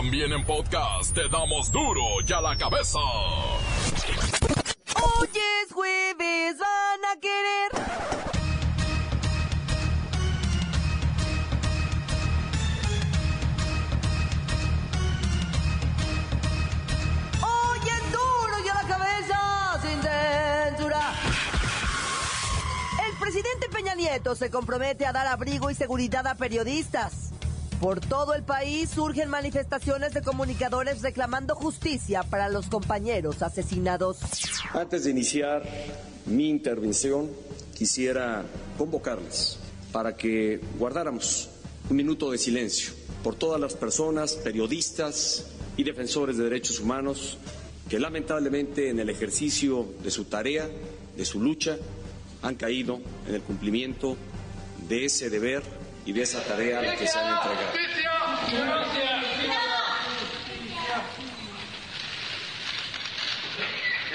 También en podcast te damos duro y a la cabeza. Hoy es jueves, van a querer. Hoy duro y a la cabeza, sin censura. El presidente Peña Nieto se compromete a dar abrigo y seguridad a periodistas. Por todo el país surgen manifestaciones de comunicadores reclamando justicia para los compañeros asesinados. Antes de iniciar mi intervención, quisiera convocarles para que guardáramos un minuto de silencio por todas las personas, periodistas y defensores de derechos humanos que lamentablemente en el ejercicio de su tarea, de su lucha, han caído en el cumplimiento de ese deber y de esa tarea a que se han entregado.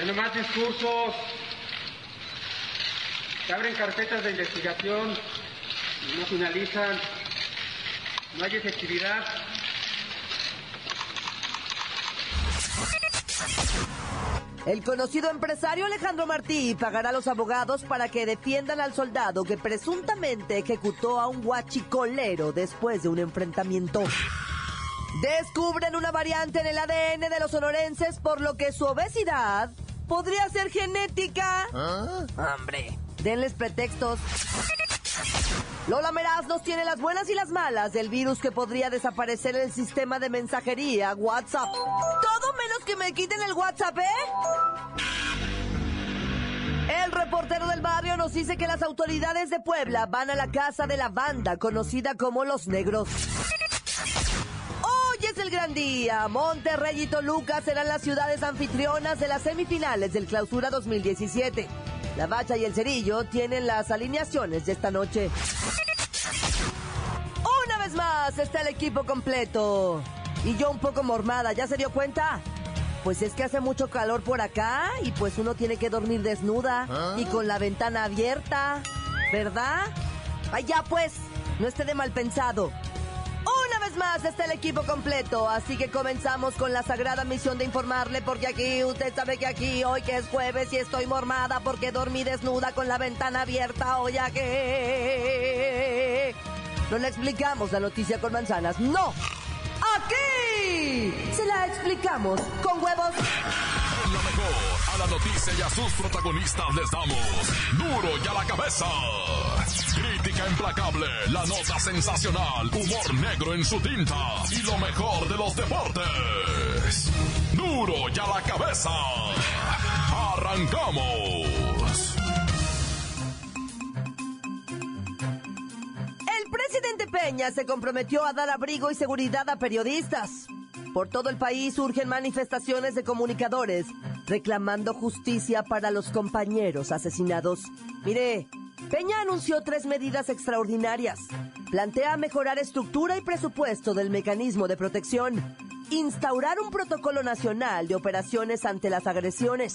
Ya más discursos. Se abren carpetas de investigación y no finalizan. No hay efectividad. El conocido empresario Alejandro Martí pagará a los abogados para que defiendan al soldado que presuntamente ejecutó a un guachicolero después de un enfrentamiento. Descubren una variante en el ADN de los sonorenses por lo que su obesidad podría ser genética. Hombre, denles pretextos. Lola Meraz nos tiene las buenas y las malas del virus que podría desaparecer el sistema de mensajería WhatsApp. Todo que me quiten el WhatsApp, ¿eh? El reportero del barrio nos dice que las autoridades de Puebla van a la casa de la banda conocida como Los Negros. Hoy es el gran día. Monterrey y Toluca serán las ciudades anfitrionas de las semifinales del Clausura 2017. La Bacha y el Cerillo tienen las alineaciones de esta noche. Una vez más está el equipo completo. Y yo un poco mormada, ¿ya se dio cuenta? Pues es que hace mucho calor por acá y pues uno tiene que dormir desnuda y con la ventana abierta, ¿verdad? Ay, ya pues, no esté de mal pensado. Una vez más está el equipo completo, así que comenzamos con la sagrada misión de informarle porque aquí, usted sabe que aquí hoy que es jueves y estoy mormada porque dormí desnuda con la ventana abierta, hoy que... No le explicamos la noticia con manzanas, no. Se la explicamos con huevos. En lo mejor, a la noticia y a sus protagonistas les damos duro y a la cabeza. Crítica implacable, la nota sensacional, humor negro en su tinta y lo mejor de los deportes. Duro y a la cabeza. Arrancamos. El presidente Peña se comprometió a dar abrigo y seguridad a periodistas. Por todo el país surgen manifestaciones de comunicadores reclamando justicia para los compañeros asesinados. Mire, Peña anunció tres medidas extraordinarias. Plantea mejorar estructura y presupuesto del mecanismo de protección, instaurar un protocolo nacional de operaciones ante las agresiones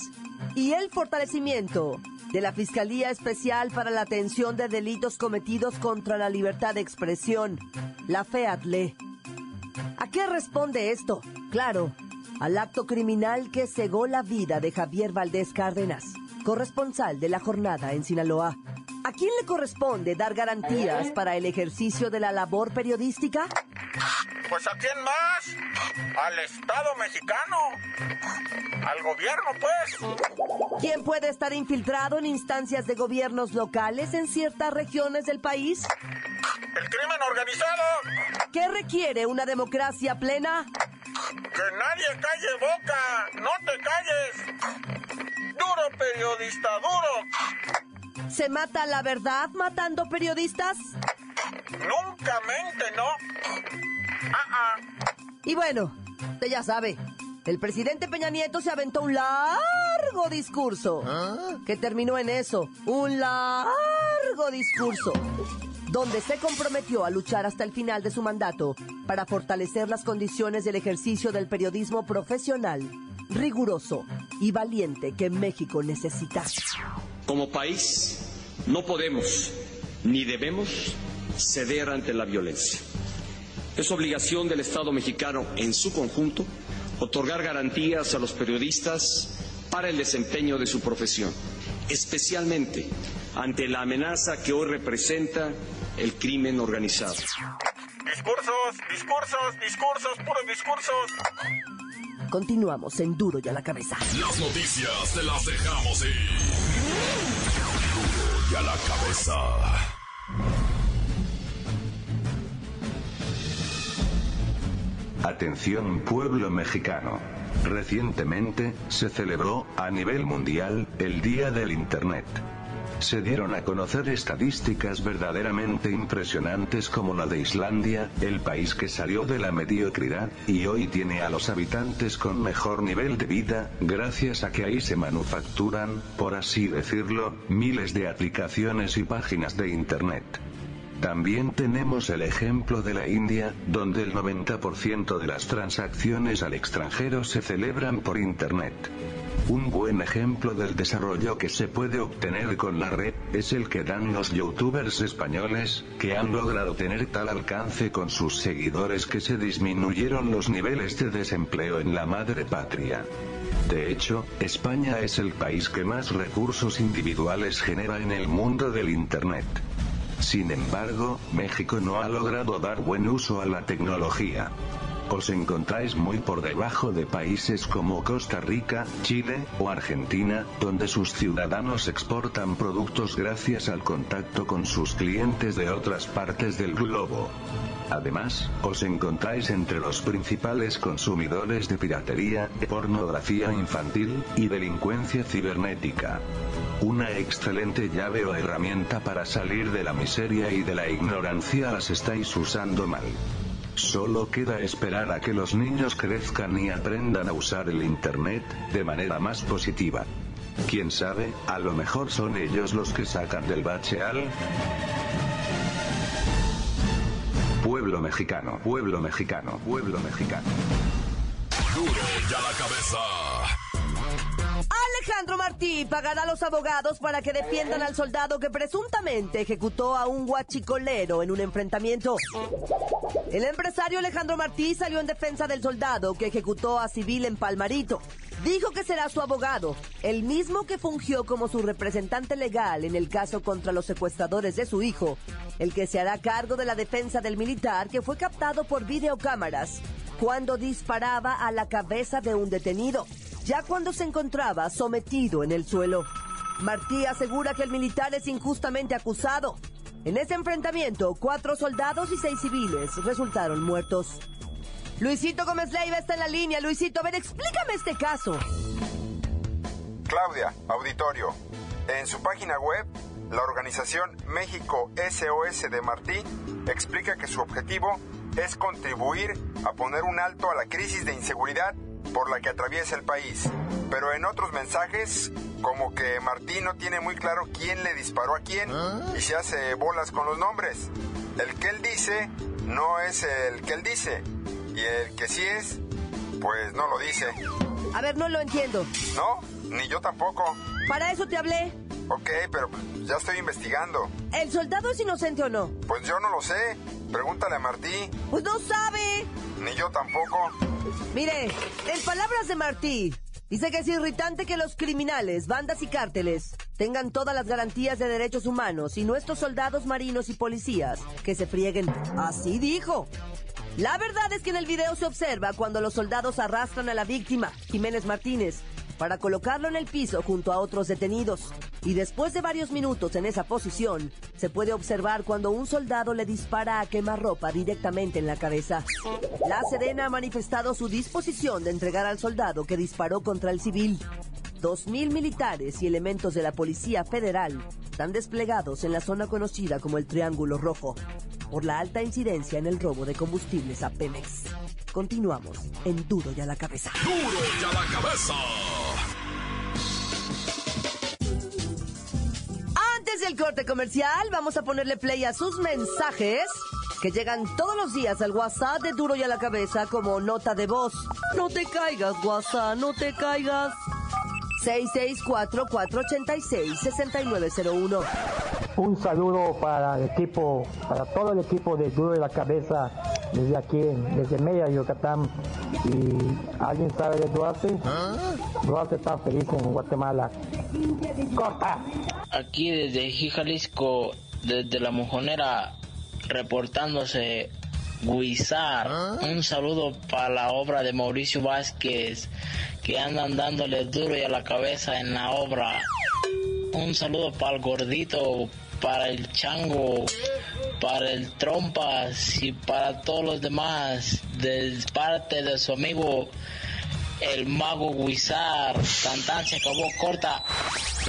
y el fortalecimiento de la Fiscalía Especial para la Atención de Delitos Cometidos contra la Libertad de Expresión, la FEATLE. ¿A qué responde esto? Claro, al acto criminal que cegó la vida de Javier Valdés Cárdenas, corresponsal de la jornada en Sinaloa. ¿A quién le corresponde dar garantías para el ejercicio de la labor periodística? Pues a quién más? Al Estado mexicano. Al gobierno, pues. ¿Quién puede estar infiltrado en instancias de gobiernos locales en ciertas regiones del país? El crimen organizado. ¿Qué requiere una democracia plena? Que nadie calle boca. No te calles. Duro periodista, duro. ¿Se mata la verdad matando periodistas? Nunca mente, ¿no? Ah, ah. Y bueno, usted ya sabe, el presidente Peña Nieto se aventó un largo discurso que terminó en eso, un largo discurso, donde se comprometió a luchar hasta el final de su mandato para fortalecer las condiciones del ejercicio del periodismo profesional, riguroso y valiente que México necesita. Como país, no podemos ni debemos ceder ante la violencia. Es obligación del Estado mexicano en su conjunto otorgar garantías a los periodistas para el desempeño de su profesión, especialmente ante la amenaza que hoy representa el crimen organizado. Discursos, discursos, discursos, puros discursos. Continuamos en Duro y a la cabeza. Las noticias te las dejamos ir. Duro y a la cabeza. Atención pueblo mexicano. Recientemente, se celebró, a nivel mundial, el Día del Internet. Se dieron a conocer estadísticas verdaderamente impresionantes como la de Islandia, el país que salió de la mediocridad, y hoy tiene a los habitantes con mejor nivel de vida, gracias a que ahí se manufacturan, por así decirlo, miles de aplicaciones y páginas de Internet. También tenemos el ejemplo de la India, donde el 90% de las transacciones al extranjero se celebran por Internet. Un buen ejemplo del desarrollo que se puede obtener con la red, es el que dan los youtubers españoles, que han logrado tener tal alcance con sus seguidores que se disminuyeron los niveles de desempleo en la madre patria. De hecho, España es el país que más recursos individuales genera en el mundo del Internet. Sin embargo, México no ha logrado dar buen uso a la tecnología. Os encontráis muy por debajo de países como Costa Rica, Chile o Argentina, donde sus ciudadanos exportan productos gracias al contacto con sus clientes de otras partes del globo. Además, os encontráis entre los principales consumidores de piratería, pornografía infantil y delincuencia cibernética. Una excelente llave o herramienta para salir de la miseria y de la ignorancia las estáis usando mal. Solo queda esperar a que los niños crezcan y aprendan a usar el Internet de manera más positiva. Quién sabe, a lo mejor son ellos los que sacan del bache al pueblo mexicano, pueblo mexicano, pueblo mexicano. Duro y a la cabeza. Alejandro Martí pagará a los abogados para que defiendan al soldado que presuntamente ejecutó a un guachicolero en un enfrentamiento. El empresario Alejandro Martí salió en defensa del soldado que ejecutó a civil en Palmarito. Dijo que será su abogado, el mismo que fungió como su representante legal en el caso contra los secuestradores de su hijo, el que se hará cargo de la defensa del militar que fue captado por videocámaras cuando disparaba a la cabeza de un detenido, ya cuando se encontraba sometido en el suelo. Martí asegura que el militar es injustamente acusado. En ese enfrentamiento, cuatro soldados y seis civiles resultaron muertos. Luisito Gómez Leiva está en la línea. Luisito, a ver, explícame este caso. Claudia, auditorio. En su página web, la organización México SOS de Martí explica que su objetivo es contribuir a poner un alto a la crisis de inseguridad por la que atraviesa el país. Pero en otros mensajes, como que Martí no tiene muy claro quién le disparó a quién y se hace bolas con los nombres. El que él dice no es el que él dice. Y el que sí es, pues no lo dice. A ver, no lo entiendo. ¿No? Ni yo tampoco. Para eso te hablé. Ok, pero ya estoy investigando. ¿El soldado es inocente o no? Pues yo no lo sé. Pregúntale a Martí. Pues no sabe. Ni yo tampoco. Mire, en palabras de Martí, dice que es irritante que los criminales, bandas y cárteles tengan todas las garantías de derechos humanos y nuestros soldados marinos y policías que se frieguen. Así dijo. La verdad es que en el video se observa cuando los soldados arrastran a la víctima, Jiménez Martínez, para colocarlo en el piso junto a otros detenidos. Y después de varios minutos en esa posición, se puede observar cuando un soldado le dispara a quemarropa directamente en la cabeza. La Sedena ha manifestado su disposición de entregar al soldado que disparó contra el civil. Dos mil militares y elementos de la Policía Federal están desplegados en la zona conocida como el Triángulo Rojo por la alta incidencia en el robo de combustibles a Pemex. Continuamos en Duro y a la cabeza. Duro y a la cabeza. Del corte comercial, vamos a ponerle play a sus mensajes que llegan todos los días al WhatsApp de Duro y a la cabeza como nota de voz. No te caigas, WhatsApp, no te caigas. 664-486-6901. Un saludo para el equipo, para todo el equipo de Duro de la Cabeza desde aquí, desde Mérida, Yucatán. ¿Y alguien sabe de Duarte? Duarte está feliz en Guatemala. ¡Corta! Aquí desde Jalisco, desde la mojonera, reportándose Guizar. Un saludo para la obra de Mauricio Vázquez, que andan dándole duro y a la cabeza en la obra. Un saludo para el gordito, para el chango, para el trompas y para todos los demás, de parte de su amigo el mago Guizar. Tantan se acabó corta.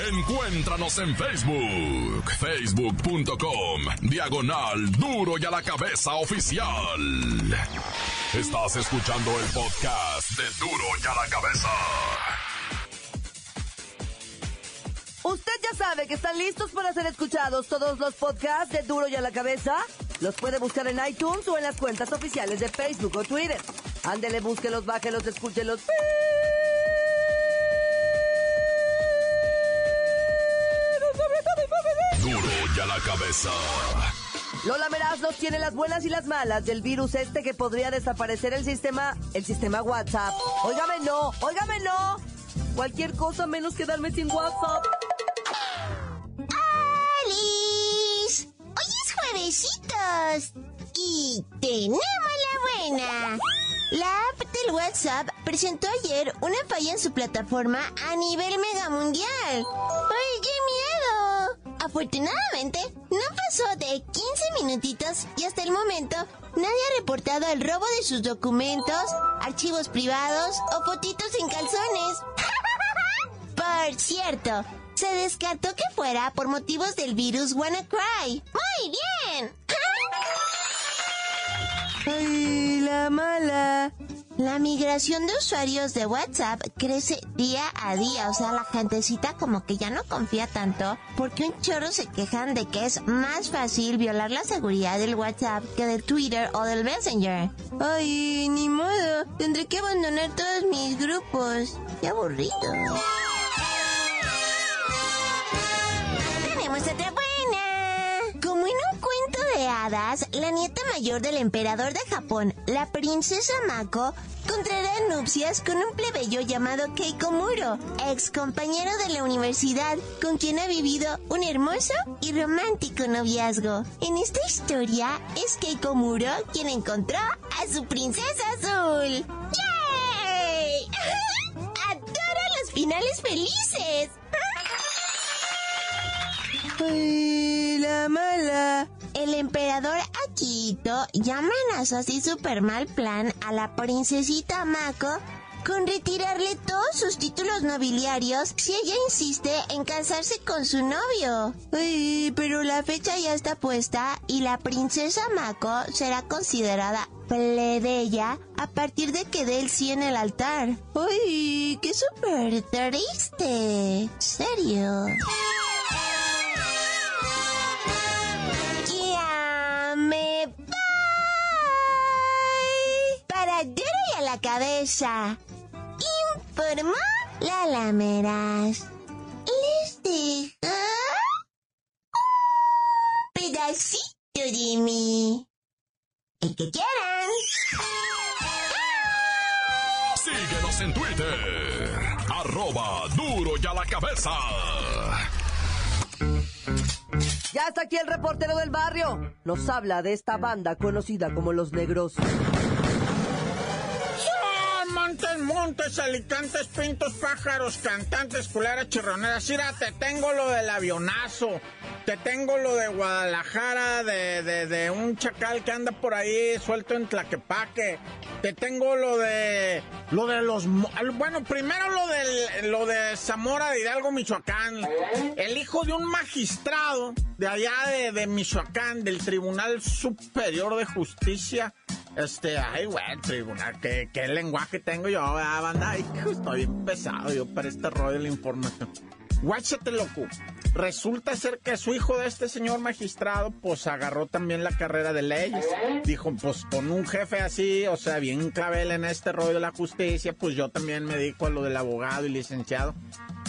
Encuéntranos en Facebook, facebook.com, diagonal duro y a la cabeza oficial. Estás escuchando el podcast de duro y a la cabeza. Usted ya sabe que están listos para ser escuchados todos los podcasts de Duro y a la cabeza. Los puede buscar en iTunes o en las cuentas oficiales de Facebook o Twitter. Ándele, búsquelos, bájelos, escúchelos. Duro y a la cabeza. Lola Meraz nos tiene las buenas y las malas del virus este que podría desaparecer el sistema, el sistema WhatsApp. Óigame no, óigame no. Cualquier cosa menos quedarme sin WhatsApp. ¡Alice! Hoy es juevesitos y tenemos la buena. La app del WhatsApp presentó ayer una falla en su plataforma a nivel mega mundial. ¡Ay, qué miedo! Afortunadamente, no pasó de 15 minutitos y hasta el momento nadie ha reportado el robo de sus documentos, archivos privados o fotitos en calzones. Por cierto, se descartó que fuera por motivos del virus WannaCry. ¡Muy bien! ¡Ay, la mala! La migración de usuarios de WhatsApp crece día a día, o sea, la gentecita como que ya no confía tanto porque un chorro se quejan de que es más fácil violar la seguridad del WhatsApp que del Twitter o del Messenger. Ay, ni modo, tendré que abandonar todos mis grupos. Qué aburrido. La nieta mayor del emperador de Japón, la princesa Mako, contraerá nupcias con un plebeyo llamado Keiko Muro, ex compañero de la universidad, con quien ha vivido un hermoso y romántico noviazgo. En esta historia es Keiko Muro quien encontró a su princesa azul. ¡Yay! ¡Adoro los finales felices! ¡Ay, la mala! El emperador Akito ya amenazó así super mal plan a la princesita Mako con retirarle todos sus títulos nobiliarios si ella insiste en casarse con su novio. Ay, pero la fecha ya está puesta y la princesa Mako será considerada plebeya a partir de que dé el sí en el altar. Ay, qué súper triste. ¿Serio? Cabeza. Informó la lameras. Les dejo un pedacito de mí. El que quieran. Síguenos en Twitter. Arroba duro y a la cabeza. Ya está aquí el reportero del barrio. Nos habla de esta banda conocida como Los Negros. Montes, montes, alicantes, pintos, pájaros, cantantes, culeras, chirroneras. Mira, te tengo lo del avionazo. Te tengo lo de Guadalajara, de, de, de un chacal que anda por ahí suelto en Tlaquepaque. Te tengo lo de. Lo de los. Bueno, primero lo del, lo de Zamora de Hidalgo, Michoacán. El hijo de un magistrado de allá de, de Michoacán, del Tribunal Superior de Justicia. Este, ay, güey, tribunal, ¿qué, qué lenguaje tengo yo, ¿verdad, banda? Estoy bien pesado yo para este rollo de la información. Guáchate, loco. Resulta ser que su hijo de este señor magistrado, pues agarró también la carrera de leyes. Dijo, pues con un jefe así, o sea, bien clavel en este rollo de la justicia, pues yo también me dedico a lo del abogado y licenciado.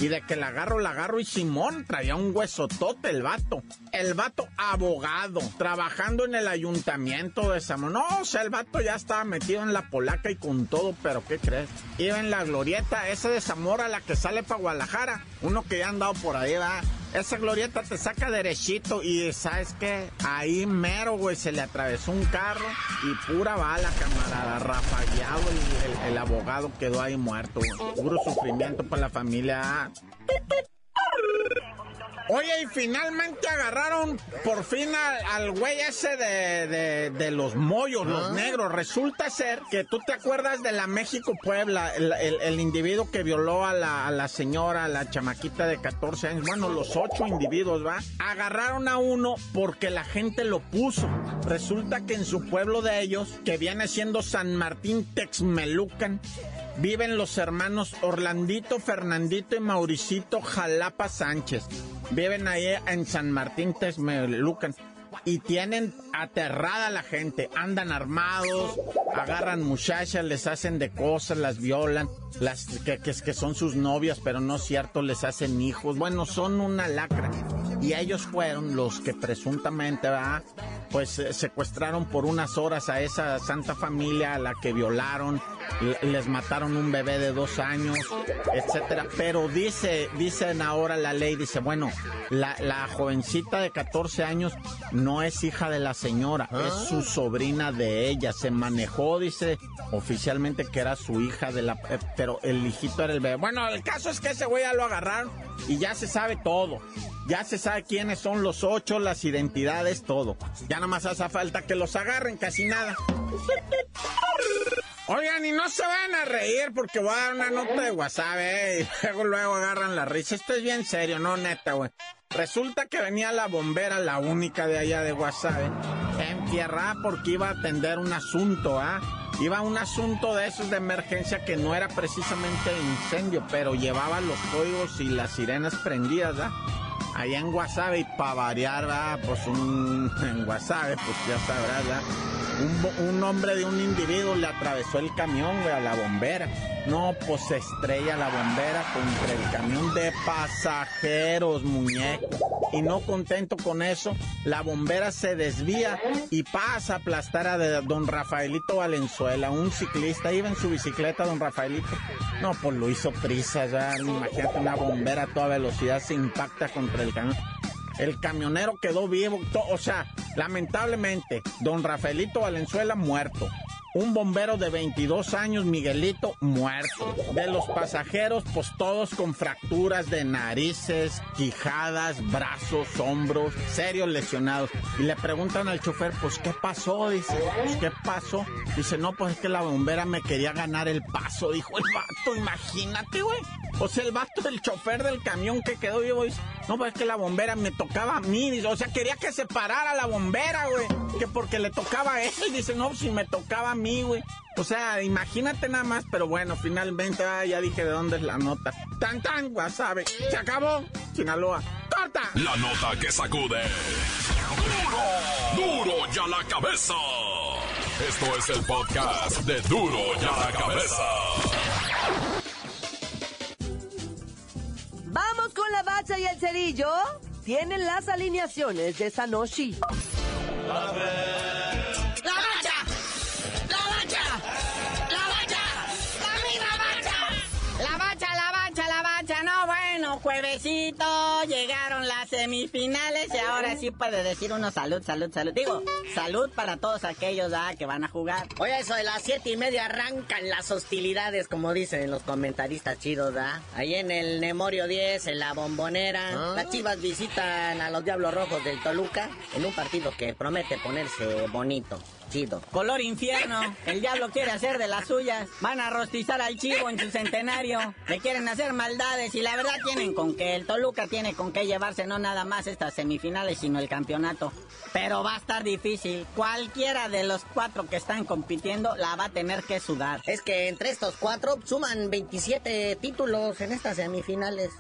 Y de que la agarro, la agarro y Simón traía un huesotote el vato. El vato abogado, trabajando en el ayuntamiento de Zamora. No, o sea, el vato ya estaba metido en la polaca y con todo, pero ¿qué crees? Iba en la glorieta esa de Zamora, la que sale para Guadalajara. Uno que ya ha andado por ahí, va. Esa glorieta te saca derechito y ¿sabes qué? Ahí mero, güey, se le atravesó un carro y pura bala, camarada. Rafagueado el, el, abogado quedó ahí muerto. Puro sufrimiento para la familia. Oye, y finalmente agarraron por fin al, güey ese de, los mollos, los negros. Resulta ser que tú te acuerdas de la México Puebla, el, individuo que violó a la, a la, señora, a la chamaquita de 14 años. Bueno, los ocho individuos, ¿va? Agarraron a uno porque la gente lo puso. Resulta que en su pueblo de ellos, que viene siendo San Martín Texmelucan, viven los hermanos Orlandito, Fernandito y Mauricito Jalapa Sánchez. Viven ahí en San Martín Texmelucan y tienen aterrada a la gente. Andan armados, agarran muchachas, les hacen de cosas, las violan, las que, que, que son sus novias, pero no es cierto, les hacen hijos. Bueno, son una lacra. Y ellos fueron los que presuntamente, ¿verdad? pues eh, secuestraron por unas horas a esa santa familia a la que violaron, les mataron un bebé de dos años, etcétera. Pero dice, dicen ahora la ley, dice, bueno, la, la jovencita de 14 años no es hija de la señora, es ah. su sobrina de ella. Se manejó, dice oficialmente que era su hija de la, eh, pero el hijito era el bebé. Bueno, el caso es que ese güey ya lo agarraron y ya se sabe todo. Ya se sabe quiénes son los ocho, las identidades, todo. Ya nada más hace falta que los agarren, casi nada. Oigan, y no se van a reír porque voy a dar una nota de WhatsApp, ¿eh? Y luego, luego agarran la risa. Esto es bien serio, no neta, güey. Resulta que venía la bombera, la única de allá de WhatsApp, en tierra porque iba a atender un asunto, ¿ah? Iba un asunto de esos de emergencia que no era precisamente incendio, pero llevaba los códigos y las sirenas prendidas, ¿ah? allá en Guasave y para variar, pues un, en Guasave, pues ya sabrás, ¿verdad? Un, hombre de un individuo le atravesó el camión, güey, a la bombera. No, pues se estrella la bombera contra el camión de pasajeros, muñeco. Y no contento con eso, la bombera se desvía y pasa a aplastar a don Rafaelito Valenzuela, un ciclista. Iba en su bicicleta, don Rafaelito. No, pues lo hizo prisa, ya. Imagínate una bombera a toda velocidad se impacta contra el camión. El camionero quedó vivo, o sea, lamentablemente, don Rafaelito Valenzuela muerto. Un bombero de 22 años, Miguelito, muerto. De los pasajeros, pues todos con fracturas de narices, quijadas, brazos, hombros, serios lesionados. Y le preguntan al chofer, pues, ¿qué pasó? Dice, pues, ¿qué pasó? Dice, no, pues es que la bombera me quería ganar el paso, dijo el vato, imagínate, güey. O sea, el vato del chofer del camión que quedó vivo dice, no, pues es que la bombera me tocaba a mí, dice, o sea, quería que se parara la bombera, güey, que porque le tocaba a él, dice, no, si me tocaba a mí, güey. O sea, imagínate nada más, pero bueno, finalmente ah, ya dije de dónde es la nota. Tan tan, sabe. Se acabó. Sinaloa. ¡Corta! La nota que sacude. ¡Duro! ¡Duro ya la cabeza! Esto es el podcast de Duro ya la cabeza. Vamos con la bacha y el cerillo. Tienen las alineaciones de Sanoshi. Juevesito, llegaron las semifinales y ahora sí puede decir uno salud, salud, salud. Digo, salud para todos aquellos ah, que van a jugar. Oye, eso de las siete y media arrancan las hostilidades, como dicen los comentaristas chidos, ¿ah? Ahí en el Nemorio 10, en la bombonera, ah. las chivas visitan a los Diablos Rojos del Toluca en un partido que promete ponerse bonito. Color infierno. El diablo quiere hacer de las suyas. Van a rostizar al chivo en su centenario. Le quieren hacer maldades y la verdad tienen con que el Toluca tiene con qué llevarse no nada más estas semifinales, sino el campeonato. Pero va a estar difícil. Cualquiera de los cuatro que están compitiendo la va a tener que sudar. Es que entre estos cuatro suman 27 títulos en estas semifinales.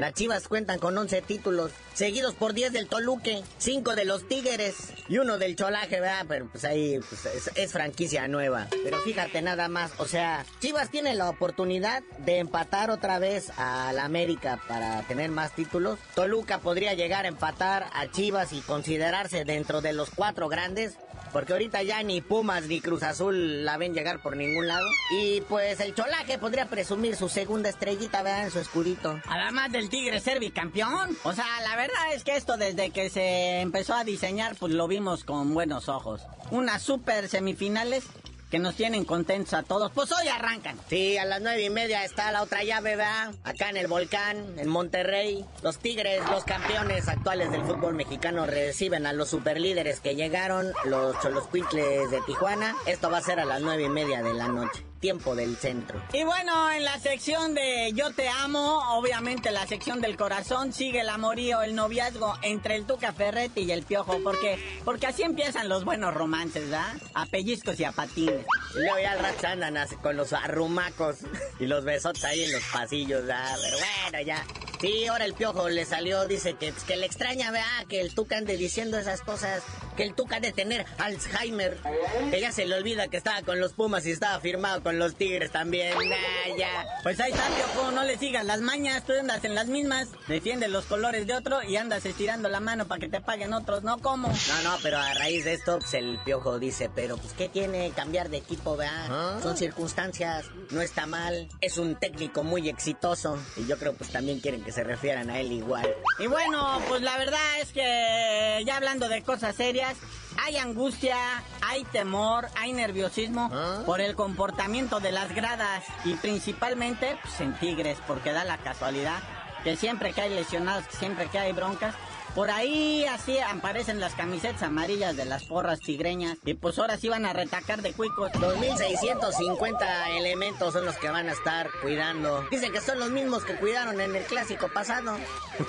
Las Chivas cuentan con 11 títulos, seguidos por 10 del Toluque, 5 de los Tigres y uno del Cholaje, ¿verdad? Pero pues ahí pues es, franquicia nueva. Pero fíjate nada más, o sea, Chivas tiene la oportunidad de empatar otra vez a la América para tener más títulos. Toluca podría llegar a empatar a Chivas y considerarse dentro de los cuatro grandes. Porque ahorita ya ni Pumas ni Cruz Azul la ven llegar por ningún lado. Y pues el Cholaje podría presumir su segunda estrellita, ¿verdad? En su escudito. Además del Tigre ser bicampeón. O sea, la verdad es que esto desde que se empezó a diseñar, pues lo vimos con buenos ojos. Unas super semifinales que nos tienen contentos a todos. Pues hoy arrancan. Sí, a las nueve y media está la otra llave, ¿verdad? Acá en el volcán, en Monterrey. Los Tigres, los campeones actuales del fútbol mexicano, reciben a los superlíderes que llegaron, los Choloscuitles de Tijuana. Esto va a ser a las nueve y media de la noche tiempo del centro. Y bueno, en la sección de Yo te amo, obviamente la sección del corazón, sigue el amorío, el noviazgo entre el Tuca Ferretti y el Piojo, porque, porque así empiezan los buenos romances, ¿verdad? A pellizcos y a patines. Y luego ya al rato andan así con los arrumacos y los besotes ahí en los pasillos, ¿verdad? Pero bueno, ya. Sí, ahora el Piojo le salió, dice que, que le extraña, ¿verdad? Que el Tuca ande diciendo esas cosas, que el Tuca de tener Alzheimer, que ya se le olvida que estaba con los Pumas y estaba firmado con los Tigres también. Nah, ya. Pues ahí está, Piojo, no le sigas las mañas, tú andas en las mismas, defiende los colores de otro y andas estirando la mano para que te paguen otros, ¿no? ¿Cómo? No, no, pero a raíz de esto, pues el Piojo dice, pero pues ¿qué tiene cambiar de equipo, ¿verdad? Son circunstancias, no está mal, es un técnico muy exitoso y yo creo pues también quieren que se refieran a él igual. Y bueno, pues la verdad es que ya hablando de cosas serias, hay angustia, hay temor, hay nerviosismo por el comportamiento de las gradas y principalmente pues, en Tigres, porque da la casualidad que siempre que hay lesionados, siempre que hay broncas, por ahí así aparecen las camisetas amarillas de las porras tigreñas. Y pues ahora sí van a retacar de cuicos. 2.650 elementos son los que van a estar cuidando. Dicen que son los mismos que cuidaron en el clásico pasado.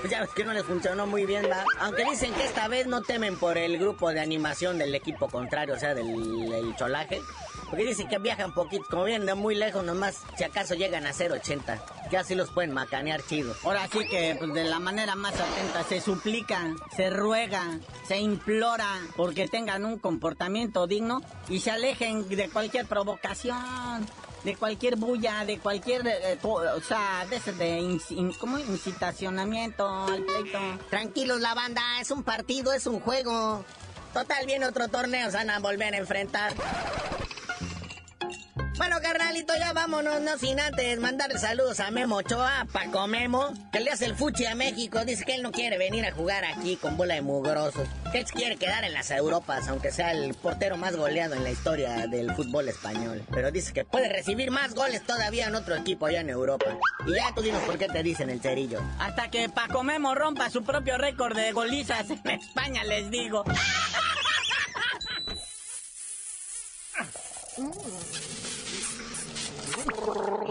ya ves que no les funcionó muy bien, ¿va? Aunque dicen que esta vez no temen por el grupo de animación del equipo contrario, o sea, del el cholaje. Porque dicen que viajan poquito, como vienen de muy lejos nomás, si acaso llegan a 0.80. Ya sí los pueden macanear chido. Ahora sí que pues, de la manera más atenta se suplica, se ruega, se implora porque tengan un comportamiento digno y se alejen de cualquier provocación de cualquier bulla, de cualquier, eh, o sea, de ese de incitacionamiento al pleito. Tranquilos la banda, es un partido, es un juego. Total, viene otro torneo, se van a volver a enfrentar. Bueno, carnalito, ya vámonos, no sin antes mandarle saludos a Memo Ochoa, Paco Memo, que le hace el fuchi a México. Dice que él no quiere venir a jugar aquí con bola de mugrosos. Que él quiere quedar en las Europas, aunque sea el portero más goleado en la historia del fútbol español. Pero dice que puede recibir más goles todavía en otro equipo allá en Europa. Y ya tú dinos por qué te dicen el cerillo. Hasta que Paco Memo rompa su propio récord de golizas en España, les digo. Por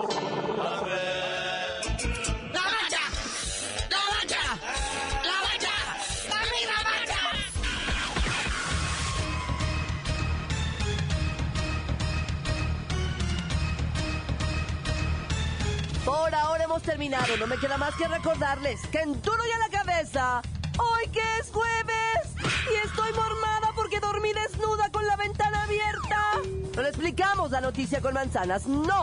ahora hemos terminado. No me queda más que recordarles que en duro y a la cabeza, hoy que es jueves y estoy mormada porque dormí desnuda con la ventana abierta. No le explicamos la noticia con manzanas, no.